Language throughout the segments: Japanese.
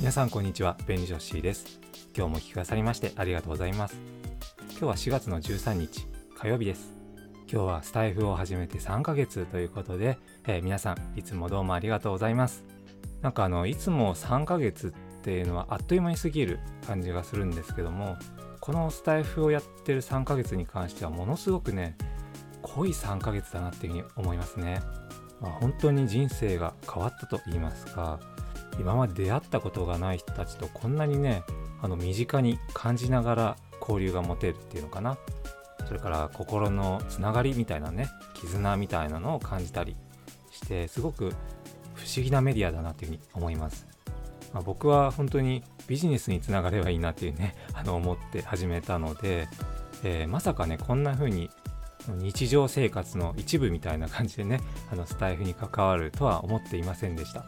皆さんこんにちは便利女子です。今日もお聞きくださりましてありがとうございます。今日は4月の13日火曜日です。今日はスタイフを始めて3ヶ月ということで、えー、皆さんいつもどうもありがとうございます。なんかあのいつも3ヶ月っていうのはあっという間に過ぎる感じがするんですけどもこのスタイフをやってる3ヶ月に関してはものすごくね濃い3ヶ月だなっていうふうに思いますね、まあ、本当に人生が変わったと言いますか今まで出会ったことがない人たちとこんなにねあの身近に感じながら交流が持てるっていうのかな。それから心のつながりみたいなね絆みたいなのを感じたりしてすごく不思議なメディアだなっていうふうに思います、まあ、僕は本当にビジネスにつながればいいなっていうね あの思って始めたので、えー、まさかねこんな風に日常生活の一部みたいな感じでねあのスタイフに関わるとは思っていませんでした。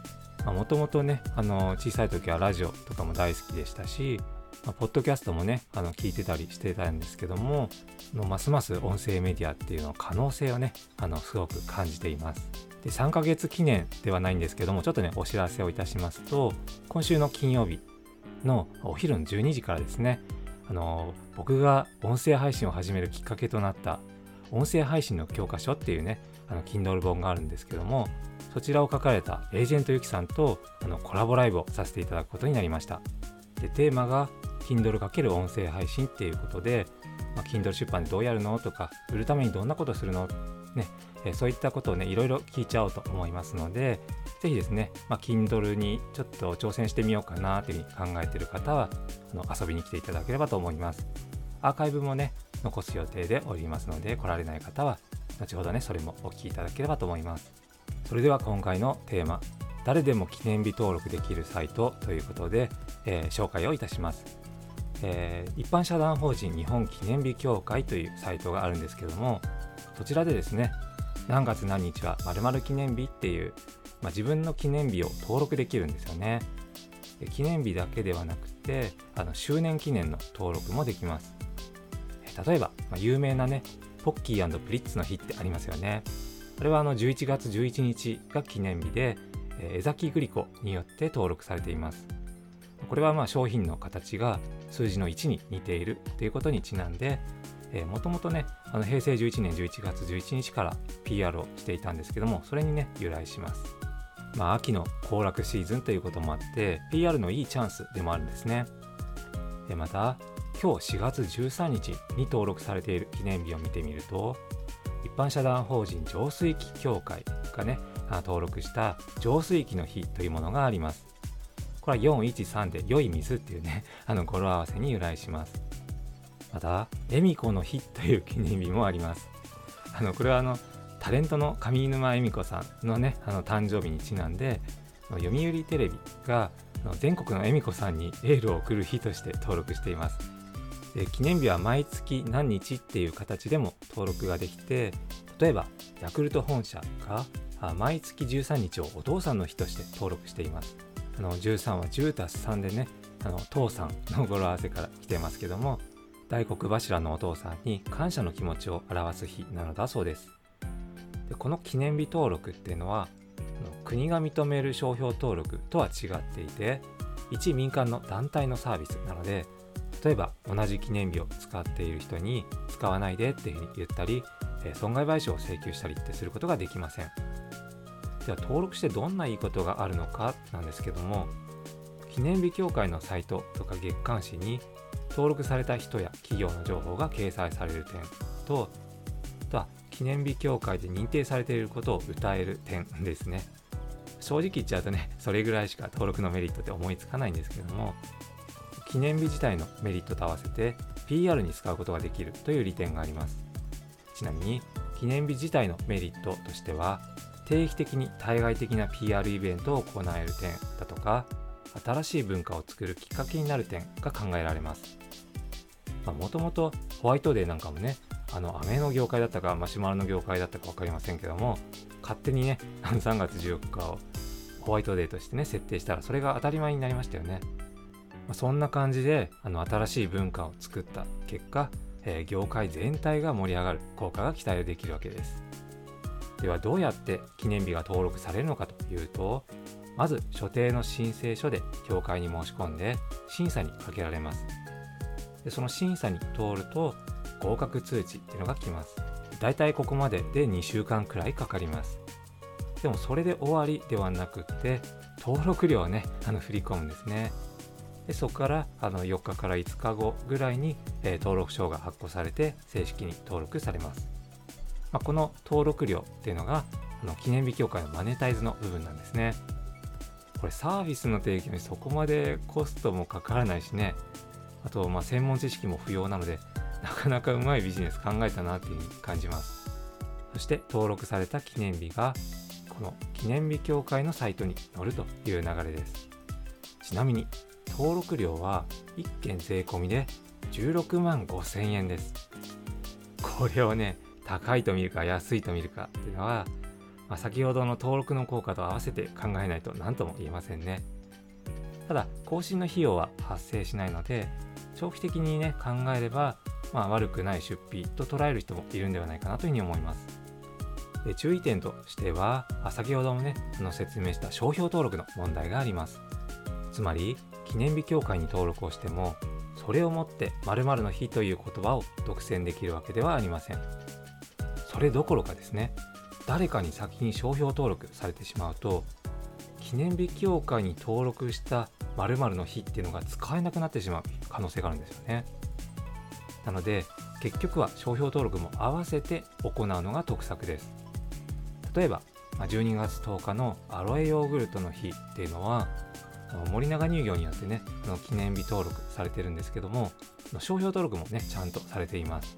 もともとねあの小さい時はラジオとかも大好きでしたし、まあ、ポッドキャストもねあの聞いてたりしてたんですけどものますます音声メディアっていうの可能性をねあのすごく感じています。で3ヶ月記念ではないんですけどもちょっとねお知らせをいたしますと今週の金曜日のお昼の12時からですねあの僕が音声配信を始めるきっかけとなった音声配信の教科書っていうねあの Kindle 本があるんですけどもそちらを書かれたエージェントゆきさんとあのコラボライブをさせていただくことになりました。でテーマが Kindle× 音声配信っていうことで、まあ、Kindle 出版でどうやるのとか売るためにどんなことするの？ね、えそういったことをねいろいろ聞いちゃおうと思いますのでぜひですね、まあ、Kindle にちょっと挑戦してみようかなというふうに考えている方はあの遊びに来ていただければと思います。アーカイブもね残す予定でおりますので来られない方は後ほどねそれもお聞きいただければと思います。それでは今回のテーマ誰でも記念日登録できるサイトということで、えー、紹介をいたします、えー、一般社団法人日本記念日協会というサイトがあるんですけどもそちらでですね何月何日は〇〇記念日っていう、まあ、自分の記念日を登録できるんですよね。記念日だけではなくてあの周年記念の登録もできます。例えば、まあ、有名なねポッキープリッツの日ってありますよね。これはあの11月11日が記念日で、江崎グリコによって登録されています。これはまあ商品の形が数字の1に似ているということにちなんで、もともとね、あの平成11年11月11日から PR をしていたんですけども、それにね、由来します。まあ、秋の行楽シーズンということもあって、PR のいいチャンスでもあるんですね。でまた、今日4月13日に登録されている記念日を見てみると、一般社団法人浄水器協会がね登録した浄水器の日というものがあります。これは413で良い水っていうね あの語呂合わせに由来します。また恵美子の日という記念日もあります。あのこれはあのタレントの上沼恵美子さんのねあの誕生日にちなんで読売テレビが全国の恵美子さんにエールを送る日として登録しています。で記念日は毎月何日っていう形でも登録ができて例えばヤクルト本社が毎月13日をお父さんの日として登録しています。あの13は10たす3でねあの父さんの語呂合わせから来てますけども大黒柱のお父さんに感謝の気持ちを表す日なのだそうです。でこの記念日登録っていうのは国が認める商標登録とは違っていて一民間の団体のサービスなので例えば同じ記念日を使っている人に使わないでっていうふうに言ったり、え損害賠償を請求したりってすることができません。では登録してどんないいことがあるのかなんですけども記念日協会のサイトとか月刊誌に登録された人や企業の情報が掲載される点とあとは記念日協会で認定されていることを謳える点ですね。正直言っちゃうとねそれぐらいしか登録のメリットって思いつかないんですけども記念日自体のメリットと合わせて PR に使うことができるという利点があります。ちなみに記念日自体のメリットとしては定期的に対外的な PR イベントを行える点だとか新しい文化を作るきっかけになる点が考えられます。もともとホワイトデーなんかもねあの飴の業界だったかマシュマロの業界だったか分かりませんけども勝手にね3月14日をホワイトデーとしてね設定したらそれが当たり前になりましたよね。まそんな感じであの新しい文化を作った結果、え、業界全体が盛り上がる効果が期待できるわけです。ではどうやって記念日が登録されるのかというとまず所定の申請書で協会に申し込んで審査にかけられます。でその審査に通ると合格通知っていうのが来ます。だいたいここまでで2週間くらいかかります。でもそれで終わりではなくって登録料をねあの振り込むんですね。でそこからあの4日から5日後ぐらいに、えー、登録証が発行されて正式に登録されます、まあ、この登録料っていうのがあの記念日協会のマネタイズの部分なんですね。これサービスの提供にそこまでコストもかからないしね。あとまあ専門知識も不要なのでなかなかうまいビジネス考えたなっていうふうに感じます。そして登録された記念日がこの記念日協会のサイトに載るという流れです。ちなみに登録料は1件税込みで16万5000円です。これをね高いと見るか安いと見るかっていうのはまあ、先ほどの登録の効果と合わせて考えないと何とも言えませんね。ただ更新の費用は発生しないので長期的にね考えれば、まあ、悪くない出費と捉える人もいるんではないかなというふうに思います。で注意点としては先ほどもねあの説明した商標登録の問題があります。つまり記念日協会に登録をしてもそれをもって〇〇の日という言葉を独占できるわけではありません。それどころかですね誰かに先に商標登録されてしまうと記念日協会に登録した〇〇の日っていうのが使えなくなってしまう可能性があるんですよね。なので結局は商標登録も合わせて行うのが得策です。例えば12月10日のアロエヨーグルトの日っていうのは森永乳業によってね記念日登録されてるんですけども商標登録もねちゃんとされています。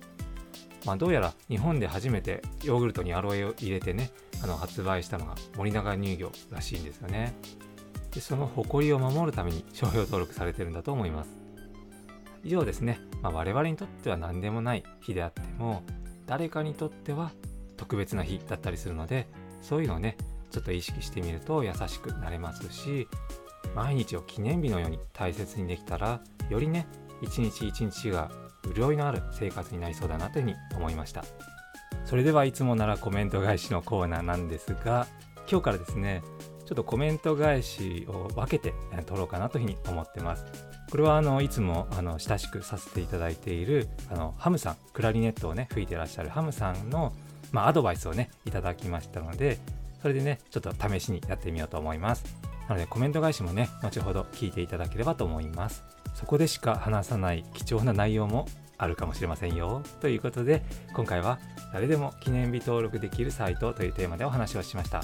まあ、どうやら日本で初めてヨーグルトにアロエを入れてねあの発売したのが森永乳業らしいんですよね。でその誇りを守るために商標登録されてるんだと思います。以上ですね、まあ、我々にとっては何でもない日であっても誰かにとっては特別な日だったりするのでそういうのをねちょっと意識してみると優しくなれますし毎日を記念日のように大切にできたらよりね一日一日が潤いのある生活になりそうだなというふうに思いました。それではいつもならコメント返しのコーナーなんですが今日からですねちょっとコメント返しを分けて撮ろうかなというふうに思ってます。これはあのいつもあの親しくさせていただいているあのハムさんクラリネットをね吹いてらっしゃるハムさんの、まあ、アドバイスをねいただきましたのでそれでねちょっと試しにやってみようと思います。なのでコメント返しもね後ほど聞いていただければと思います。そこでしか話さない貴重な内容もあるかもしれませんよ。ということで今回は誰でも記念日登録できるサイトというテーマでお話をしました。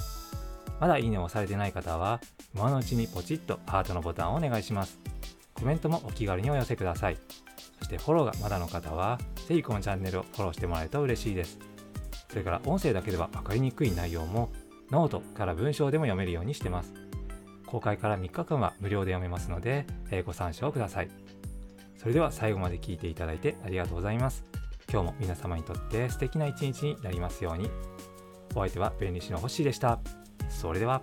まだいいねを押されてない方は今のうちにポチッとハートのボタンをお願いします。コメントもお気軽にお寄せください。そしてフォローがまだの方はぜひこのチャンネルをフォローしてもらえると嬉しいです。それから音声だけでは分かりにくい内容もノートから文章でも読めるようにしてます。公開から3日間は無料で読めますので、えご参照ください。それでは最後まで聞いていただいてありがとうございます。今日も皆様にとって素敵な一日になりますように。お相手は弁理士の星でした。それでは。